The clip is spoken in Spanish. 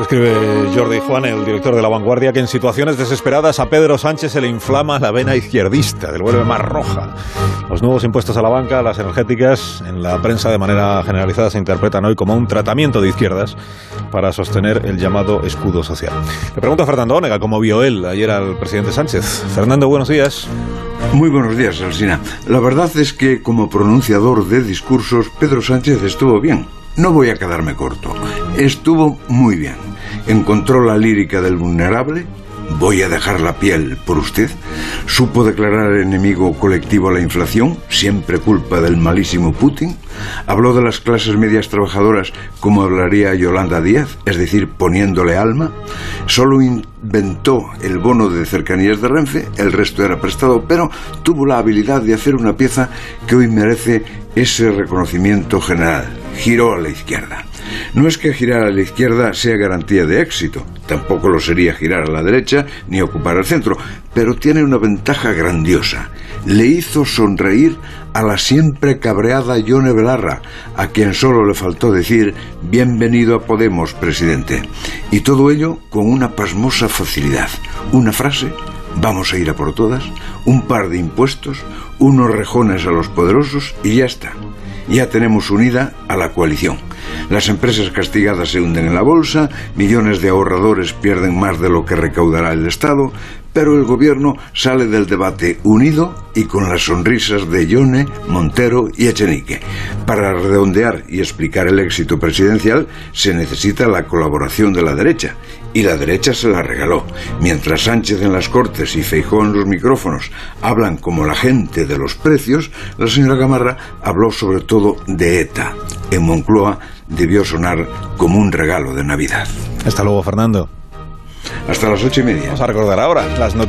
escribe Jordi Juan, el director de La Vanguardia, que en situaciones desesperadas a Pedro Sánchez se le inflama la vena izquierdista, le vuelve más roja. Los nuevos impuestos a la banca, las energéticas, en la prensa de manera generalizada se interpretan hoy como un tratamiento de izquierdas para sostener el llamado escudo social. Le pregunto a Fernando Ónega cómo vio él ayer al presidente Sánchez. Fernando, buenos días. Muy buenos días, Alsina. La verdad es que como pronunciador de discursos, Pedro Sánchez estuvo bien. No voy a quedarme corto. Estuvo muy bien. Encontró la lírica del vulnerable. Voy a dejar la piel por usted. Supo declarar enemigo colectivo a la inflación, siempre culpa del malísimo Putin. Habló de las clases medias trabajadoras como hablaría Yolanda Díaz, es decir, poniéndole alma. Solo inventó el bono de cercanías de Renfe, el resto era prestado, pero tuvo la habilidad de hacer una pieza que hoy merece ese reconocimiento general. Giró a la izquierda. No es que girar a la izquierda sea garantía de éxito, tampoco lo sería girar a la derecha ni ocupar el centro, pero tiene una ventaja grandiosa. Le hizo sonreír a la siempre cabreada Yone Belarra, a quien solo le faltó decir bienvenido a Podemos, presidente. Y todo ello con una pasmosa facilidad. Una frase, vamos a ir a por todas, un par de impuestos, unos rejones a los poderosos y ya está. Ya tenemos unida a la coalición. Las empresas castigadas se hunden en la bolsa, millones de ahorradores pierden más de lo que recaudará el Estado, pero el gobierno sale del debate unido y con las sonrisas de Yone, Montero y Echenique. Para redondear y explicar el éxito presidencial se necesita la colaboración de la derecha, y la derecha se la regaló. Mientras Sánchez en las Cortes y Feijó en los micrófonos hablan como la gente de los precios, la señora Gamarra habló sobre todo de ETA. En Moncloa debió sonar como un regalo de Navidad. Hasta luego, Fernando. Hasta las ocho y media. Vamos a recordar ahora las noticias.